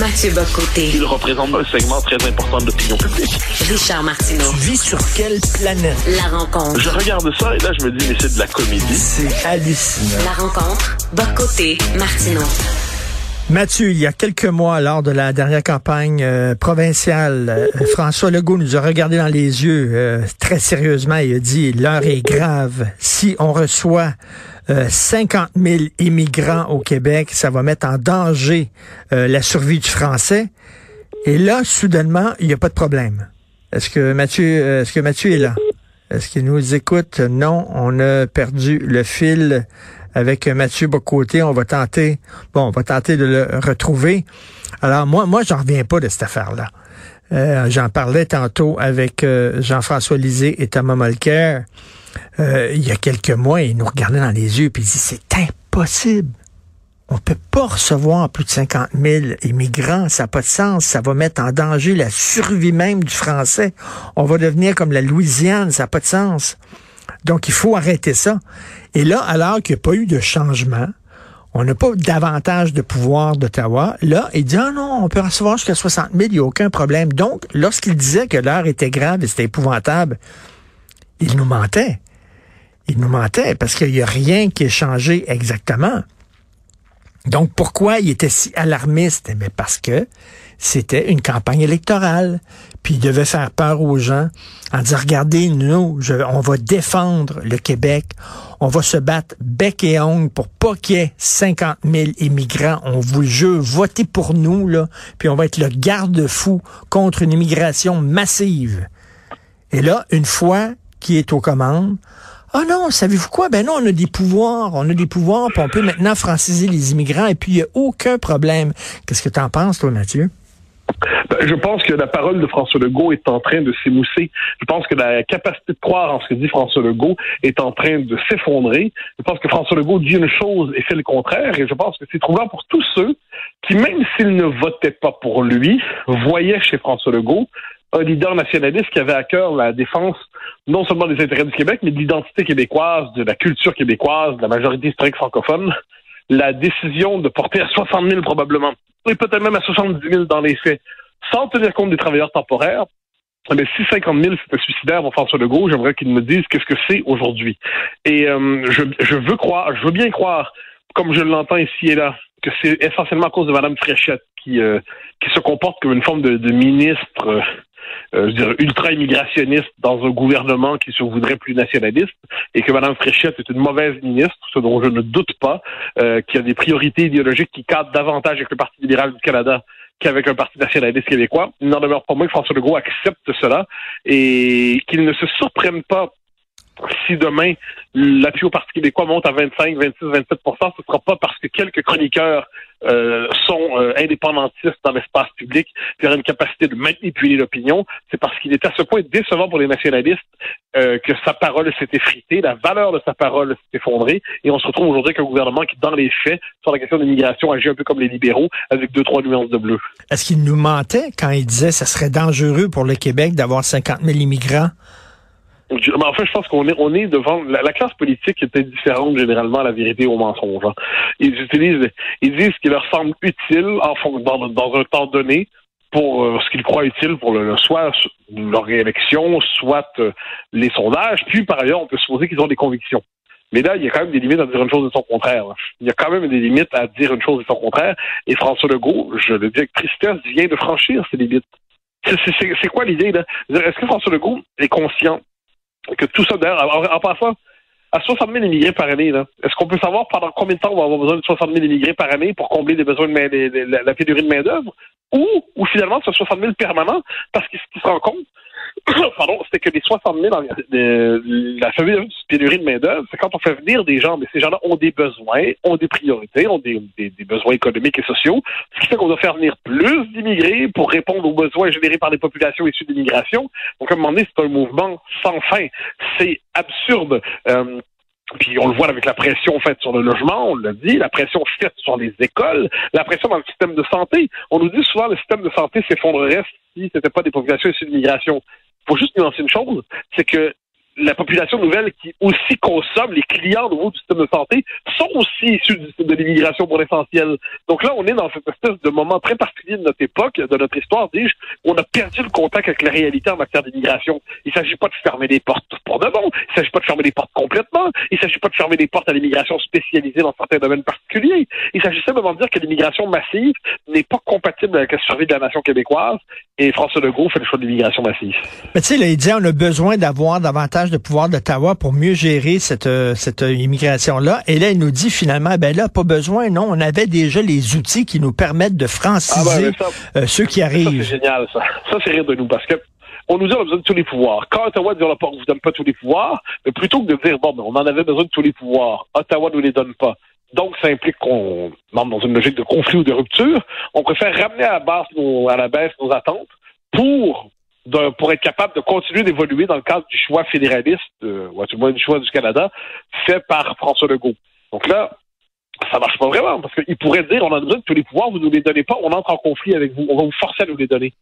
Mathieu Bocoté. Il représente un segment très important de l'opinion publique. Richard Martineau. Tu vis sur quelle planète? La rencontre. Je regarde ça et là, je me dis, mais c'est de la comédie. C'est hallucinant. La rencontre. Bocoté. Martineau. Mathieu, il y a quelques mois, lors de la dernière campagne euh, provinciale, euh, François Legault nous a regardé dans les yeux euh, très sérieusement et a dit l'heure est grave. Si on reçoit 50 000 immigrants au Québec, ça va mettre en danger la survie du français. Et là, soudainement, il n'y a pas de problème. Est-ce que Mathieu, est-ce que Mathieu est là? Est-ce qu'il nous écoute? Non, on a perdu le fil avec Mathieu Bocoté. On va tenter, bon, on va tenter de le retrouver. Alors moi, moi, j'en reviens pas de cette affaire-là. Euh, j'en parlais tantôt avec euh, Jean-François Lisée et Thomas Molker. Euh, il y a quelques mois, il nous regardait dans les yeux et il dit c'est impossible. On peut pas recevoir plus de 50 000 immigrants, ça n'a pas de sens, ça va mettre en danger la survie même du français. On va devenir comme la Louisiane, ça n'a pas de sens. Donc, il faut arrêter ça. Et là, alors qu'il n'y a pas eu de changement, on n'a pas davantage de pouvoir d'Ottawa. Là, il dit, ah non, on peut recevoir jusqu'à 60 000, il n'y a aucun problème. Donc, lorsqu'il disait que l'heure était grave et c'était épouvantable, il nous mentait. Il nous mentait parce qu'il n'y a rien qui est changé exactement. Donc, pourquoi il était si alarmiste? Mais eh parce que c'était une campagne électorale. Puis il devait faire peur aux gens en disant, regardez, nous, on va défendre le Québec. On va se battre bec et ongle pour pas qu'il y ait 50 000 immigrants. On vous jure, votez pour nous, là. Puis on va être le garde-fou contre une immigration massive. Et là, une fois qu'il est aux commandes, ah non, savez-vous quoi? Ben non, on a des pouvoirs. On a des pouvoirs, puis on peut maintenant franciser les immigrants, et puis il n'y a aucun problème. Qu'est-ce que tu en penses, toi, Mathieu? Ben, je pense que la parole de François Legault est en train de s'émousser. Je pense que la capacité de croire en ce que dit François Legault est en train de s'effondrer. Je pense que François Legault dit une chose et fait le contraire. Et je pense que c'est troublant pour tous ceux qui, même s'ils ne votaient pas pour lui, voyaient chez François Legault un leader nationaliste qui avait à cœur la défense non seulement des intérêts du Québec, mais de l'identité québécoise, de la culture québécoise, de la majorité historique francophone. La décision de porter à 60 000 probablement, et peut-être même à 70 000 dans les faits, sans tenir compte des travailleurs temporaires, mais si 50 000 c'était suicidaire pour François Legault, j'aimerais qu'il me dise qu'est-ce que c'est aujourd'hui. Et euh, je, je veux croire, je veux bien croire, comme je l'entends ici et là, que c'est essentiellement à cause de Mme Fréchette qui, euh, qui se comporte comme une forme de, de ministre euh, euh, je dirais, ultra-immigrationniste dans un gouvernement qui se voudrait plus nationaliste et que Mme Fréchette est une mauvaise ministre, ce dont je ne doute pas, euh, qui a des priorités idéologiques qui cadrent davantage avec le Parti libéral du Canada qu'avec un parti nationaliste québécois. Il n'en demeure pas moins que François Legault accepte cela et qu'il ne se surprenne pas si demain l'appui au Parti québécois monte à 25, 26, 27% ce ne sera pas parce que quelques chroniqueurs euh, sont euh, indépendantistes dans l'espace public, qui auraient une capacité de manipuler l'opinion. C'est parce qu'il est à ce point décevant pour les nationalistes euh, que sa parole s'est effritée, la valeur de sa parole s'est effondrée, et on se retrouve aujourd'hui avec un gouvernement qui, dans les faits, sur la question de l'immigration, agit un peu comme les libéraux, avec deux, trois nuances de bleu. Est-ce qu'il nous mentait quand il disait que ce serait dangereux pour le Québec d'avoir 50 000 immigrants? En fait, je pense qu'on est, on est devant la, classe politique était différente généralement à la vérité au mensonge. Hein. Ils utilisent, ils disent ce qui leur semble utile en dans, dans un temps donné pour euh, ce qu'ils croient utile pour le, soit leur réélection, soit euh, les sondages. Puis par ailleurs, on peut supposer qu'ils ont des convictions. Mais là, il y a quand même des limites à dire une chose de son contraire. Il y a quand même des limites à dire une chose de son contraire. Et François Legault, je le dis avec tristesse, vient de franchir ces limites. C'est quoi l'idée là? Est-ce que François Legault est conscient que tout ça, d'ailleurs, en, passant, à 60 000 immigrés par année, est-ce qu'on peut savoir pendant combien de temps on va avoir besoin de 60 000 immigrés par année pour combler les besoins de, la pénurie de main-d'œuvre? Ou, finalement, ce 60 000 permanents, parce qu'il se rend compte, pardon, c'était que les 60 000, la fameuse pénurie de main-d'œuvre, c'est quand on fait venir des gens, mais ces gens-là ont des besoins, ont des priorités, ont des, besoins économiques et sociaux, ce qui fait qu'on doit faire venir plus d'immigrés pour répondre aux besoins générés par des populations issues d'immigration. Donc, à un moment donné, c'est un mouvement sans fin. C'est absurde. Euh, puis on le voit avec la pression faite sur le logement, on l'a dit, la pression faite sur les écoles, la pression dans le système de santé. On nous dit souvent le système de santé s'effondrerait si ce n'était pas des populations issues d'immigration. Il faut juste nuancer une chose, c'est que la population nouvelle qui aussi consomme, les clients nouveaux du système de santé, sont aussi issus de l'immigration pour l'essentiel. Donc là, on est dans cette espèce de moment très particulier de notre époque, de notre histoire, dis-je, où on a perdu le contact avec la réalité en matière d'immigration. Il s'agit pas de fermer les portes pour de bon. Il s'agit pas de fermer les portes complètement. Il s'agit pas de fermer les portes à l'immigration spécialisée dans certains domaines particuliers. Il s'agit simplement de dire que l'immigration massive n'est pas compatible avec la survie de la nation québécoise. Et François Legault fait le choix de l'immigration massive. Mais tu sais, il dit on a besoin d'avoir davantage de pouvoir d'Ottawa pour mieux gérer cette, euh, cette euh, immigration-là. Et là, il nous dit finalement, ben là, pas besoin, non, on avait déjà les outils qui nous permettent de franciser ah ben, ceux qui arrivent. C'est génial, ça. Ça, c'est rire de nous, parce que on nous dit qu'on a besoin de tous les pouvoirs. Quand Ottawa dit on ne vous donne pas tous les pouvoirs, mais plutôt que de dire bon, ben, on en avait besoin de tous les pouvoirs, Ottawa ne nous les donne pas. Donc, ça implique qu'on entre dans une logique de conflit ou de rupture. On préfère ramener à la, base nos, à la baisse nos attentes pour pour être capable de continuer d'évoluer dans le cadre du choix fédéraliste, euh, ou du moins du choix du Canada, fait par François Legault. Donc là, ça marche pas vraiment, parce qu'il pourrait dire on a besoin de tous les pouvoirs, vous ne nous les donnez pas, on entre en conflit avec vous, on va vous forcer à nous les donner.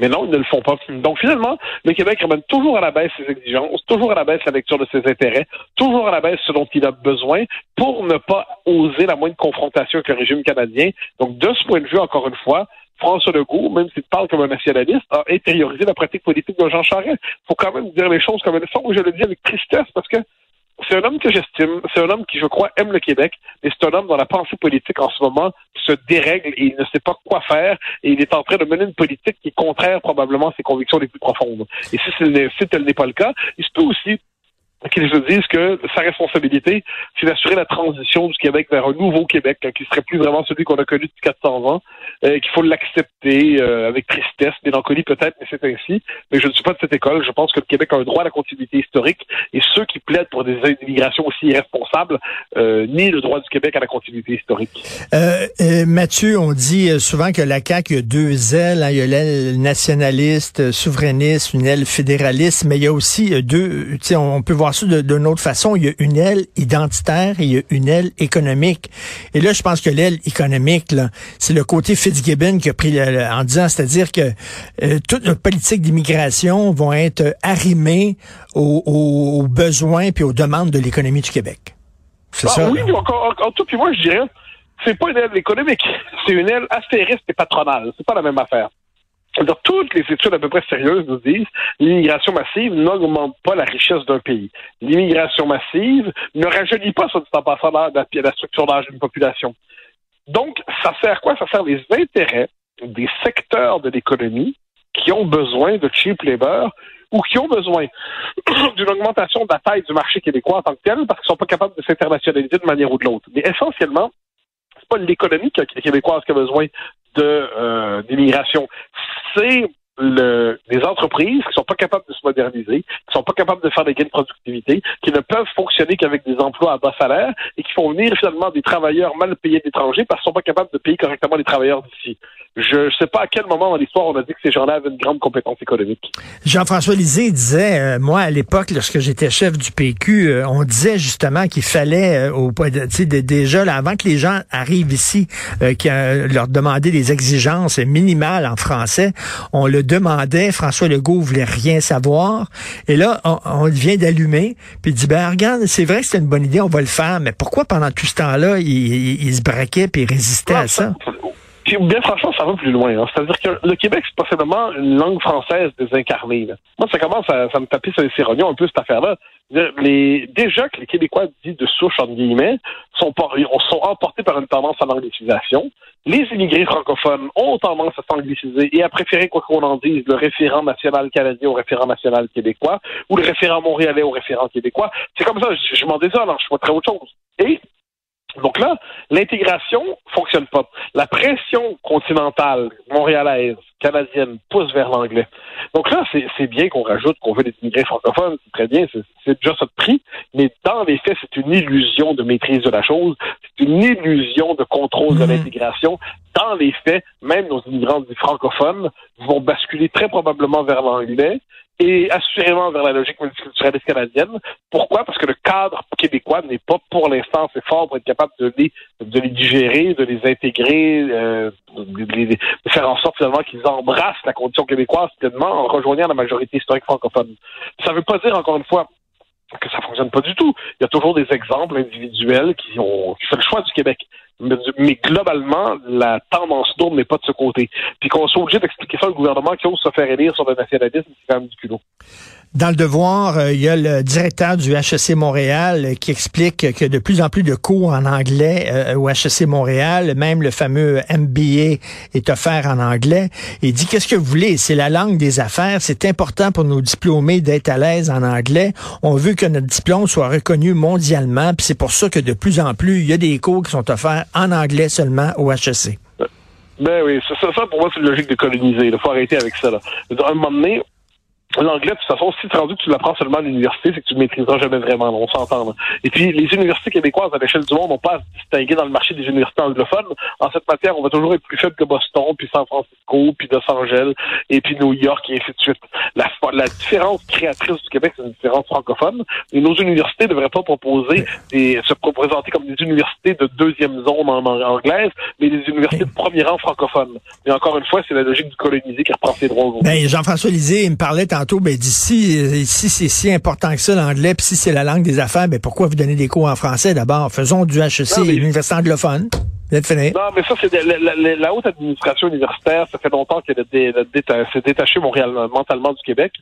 Mais non, ils ne le font pas. Donc finalement, le Québec ramène toujours à la baisse ses exigences, toujours à la baisse la lecture de ses intérêts, toujours à la baisse ce dont il a besoin pour ne pas oser la moindre confrontation avec le régime canadien. Donc de ce point de vue, encore une fois, François Legault, même s'il parle comme un nationaliste, a intériorisé la pratique politique de Jean Charest. Il faut quand même dire les choses comme elles sont. Je le dis avec tristesse parce que c'est un homme que j'estime, c'est un homme qui, je crois, aime le Québec, mais c'est un homme dont la pensée politique en ce moment se dérègle et il ne sait pas quoi faire et il est en train de mener une politique qui est contraire probablement à ses convictions les plus profondes. Et si, si tel n'est pas le cas, il se peut aussi qu'ils se disent que sa responsabilité, c'est d'assurer la transition du Québec vers un nouveau Québec, hein, qui serait plus vraiment celui qu'on a connu depuis 400 ans, euh, qu'il faut l'accepter euh, avec tristesse, mélancolie peut-être, mais c'est ainsi. Mais je ne suis pas de cette école. Je pense que le Québec a un droit à la continuité historique, et ceux qui plaident pour des immigrations aussi irresponsables euh, nient le droit du Québec à la continuité historique. Mathieu, on dit souvent que la CAQ a deux ailes. Hein. Il y a l'aile nationaliste, souverainiste, une aile fédéraliste, mais il y a aussi deux. On peut voir d'une autre façon. Il y a une aile identitaire et il y a une aile économique. Et là, je pense que l'aile économique, c'est le côté Fitzgibbon qui a pris en disant, c'est-à-dire que euh, toute notre politique d'immigration vont être arrimées aux, besoins puis aux demandes de l'économie du Québec. C'est ah ça? Oui, encore, en tout, puis moi, je dirais, c'est pas une aile économique, c'est une aile astériste et patronale. C'est pas la même affaire toutes les études à peu près sérieuses nous disent l'immigration massive n'augmente pas la richesse d'un pays. L'immigration massive ne rajeunit pas, dit en passant, la, la structure d'âge d'une population. Donc, ça sert quoi? Ça sert les intérêts des secteurs de l'économie qui ont besoin de cheap labor ou qui ont besoin d'une augmentation de la taille du marché québécois en tant que tel parce qu'ils sont pas capables de s'internationaliser de manière ou de l'autre. Mais essentiellement, pas l'économie québécoise qui a besoin de euh, d'immigration c'est le, les entreprises qui sont pas capables de se moderniser, qui sont pas capables de faire des gains de productivité, qui ne peuvent fonctionner qu'avec des emplois à bas salaire et qui font venir finalement des travailleurs mal payés d'étrangers parce qu'ils sont pas capables de payer correctement les travailleurs d'ici. Je ne sais pas à quel moment dans l'histoire on a dit que ces gens-là avaient une grande compétence économique. Jean-François Lisée disait, euh, moi à l'époque, lorsque j'étais chef du PQ, euh, on disait justement qu'il fallait, euh, au, déjà là, avant que les gens arrivent ici, leur demander des exigences minimales en français, on le demandait, François Legault voulait rien savoir, et là on, vient d'allumer, puis il dit ben regarde, c'est vrai que c'est une bonne idée, on va le faire, mais pourquoi pendant tout ce temps-là il, se braquait puis il résistait à ça? Bien franchement, ça va plus loin. Hein. C'est-à-dire que le Québec, c'est possiblement une langue française désincarnée. Moi, ça commence à, me taper sur les séronions un peu cette affaire-là. Les, déjà que les Québécois dits de souche, entre guillemets, sont, sont emportés par une tendance à l'anglicisation. Les immigrés francophones ont tendance à s'angliciser et à préférer, quoi qu'on en dise, le référent national canadien au référent national québécois ou le référent montréalais au référent québécois. C'est comme ça, je, m'en désole, hein, je très autre chose. Donc là, l'intégration fonctionne pas. La pression continentale, montréalaise, canadienne, pousse vers l'anglais. Donc là, c'est bien qu'on rajoute qu'on veut des immigrés francophones, c'est très bien, c'est déjà ça de prix, mais dans les faits, c'est une illusion de maîtrise de la chose, c'est une illusion de contrôle de mhm. l'intégration. Dans les faits, même nos immigrants francophones vont basculer très probablement vers l'anglais, et assurément vers la logique multiculturaliste canadienne. Pourquoi? Parce que le cadre québécois n'est pas pour l'instant assez fort pour être capable de les, de les digérer, de les intégrer, euh, de, faire en sorte finalement qu'ils embrassent la condition québécoise pleinement en rejoignant la majorité historique francophone. Ça ne veut pas dire, encore une fois, que ça fonctionne pas du tout. Il y a toujours des exemples individuels qui ont fait le choix du Québec. Mais, globalement, la tendance lourde n'est pas de ce côté. Puis qu'on soit obligé d'expliquer ça au gouvernement qui ose se faire élire sur le nationalisme, c'est quand même du culot. Dans le devoir, euh, il y a le directeur du HEC Montréal euh, qui explique que de plus en plus de cours en anglais euh, au HEC Montréal, même le fameux MBA est offert en anglais. Il dit qu'est-ce que vous voulez, c'est la langue des affaires, c'est important pour nos diplômés d'être à l'aise en anglais. On veut que notre diplôme soit reconnu mondialement, puis c'est pour ça que de plus en plus, il y a des cours qui sont offerts en anglais seulement au HEC. Ben oui, ça, ça pour moi, c'est logique de coloniser. Il faut arrêter avec ça. Là. À un moment donné, L'anglais, de toute façon, si tu rendu que tu l'apprends seulement à l'université, c'est que tu ne maîtriseras jamais vraiment, on s'entend. Et puis, les universités québécoises à l'échelle du monde n'ont pas à se distinguer dans le marché des universités anglophones. En cette matière, on va toujours être plus faible que Boston, puis San Francisco, puis Los Angeles, et puis New York, et ainsi de suite. La, la différence créatrice du Québec, c'est une différence francophone. Et nos universités ne devraient pas proposer des, se présenter comme des universités de deuxième zone en, anglaise, mais des universités de premier rang francophone. Mais encore une fois, c'est la logique du colonisé qui reprend ses droits. Ben, Jean-François Lisée, il me parlait tantôt, ben, d'ici, si c'est si important que ça l'anglais, puis si c'est la langue des affaires, ben pourquoi vous donnez des cours en français d'abord? Faisons du HEC, l'université anglophone. Non, mais ça, c'est la, haute administration universitaire. Ça fait longtemps qu'elle s'est détachée Montréal, mentalement du Québec.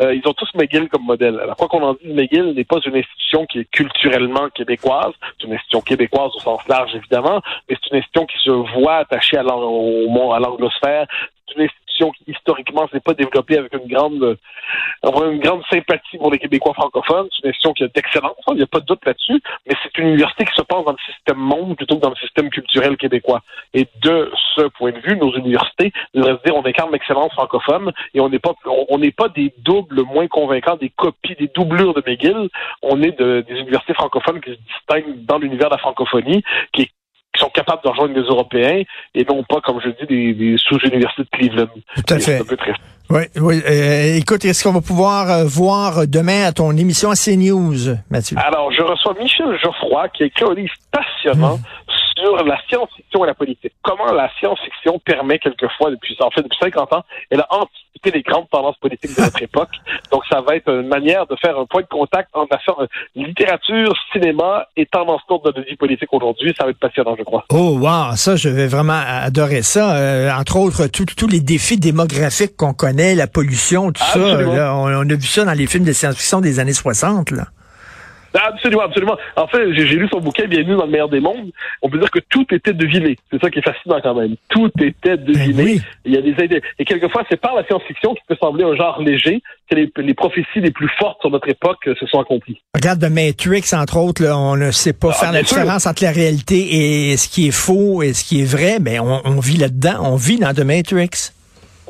Euh, ils ont tous McGill comme modèle. Alors, quoi qu'on en dise, McGill n'est pas une institution qui est culturellement québécoise. C'est une institution québécoise au sens large, évidemment, mais c'est une institution qui se voit attachée à l'anglosphère. C'est une institution qui historiquement s'est pas développée avec une grande euh, une grande sympathie pour les Québécois francophones. C'est une institution qui a d'excellence, il n'y a pas de doute là-dessus, mais c'est une université qui se pense dans le système monde plutôt que dans le système culturel québécois. Et de ce point de vue, nos universités devraient se dire on incarne l'excellence francophone et on n'est pas on n'est pas des doubles moins convaincants, des copies, des doublures de McGill. On est de, des universités francophones qui se distinguent dans l'univers de la francophonie, qui est qui sont capables de rejoindre les Européens et non pas, comme je dis, des, sous-universités de Cleveland. Tout à fait. Oui, oui. Euh, écoute, est-ce qu'on va pouvoir euh, voir demain à ton émission à CNews, Mathieu? Alors, je reçois Michel Geoffroy, qui a écrit un livre passionnant mmh sur la science-fiction et la politique. Comment la science-fiction permet quelquefois, depuis, en fait, depuis 50 ans, elle a anticipé les grandes tendances politiques de notre époque. Donc, ça va être une manière de faire un point de contact entre la littérature, cinéma et tendance lourde de notre vie politique aujourd'hui. Ça va être passionnant, je crois. Oh, wow! Ça, je vais vraiment adorer ça. Euh, entre autres, tous les défis démographiques qu'on connaît, la pollution, tout ça. on, on, a vu ça dans les films de science-fiction des années 60, là. Absolument, absolument. En fait, j'ai lu son bouquin Bienvenue dans le meilleur des mondes. On peut dire que tout était deviné. C'est ça qui est fascinant quand même. Tout était deviné. Ben Il y a des idées. Et quelquefois, c'est par la science-fiction qui peut sembler un genre léger que les, prophéties les plus fortes sur notre époque se sont accomplies. Regarde The Matrix, entre autres, là, on ne sait pas ah, faire la différence entre la réalité et ce qui est faux et ce qui est vrai. Mais on, on vit là-dedans. On vit dans The Matrix.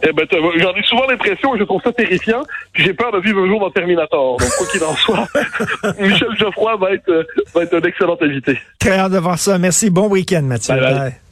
Eh ben, j'en ai souvent l'impression et je trouve ça terrifiant. Puis j'ai peur de vivre un jour dans Terminator. Donc, quoi qu'il en soit, Michel Geoffroy va être, va être un excellent invité. Très hâte de voir ça. Merci. Bon week-end, Mathieu. bye.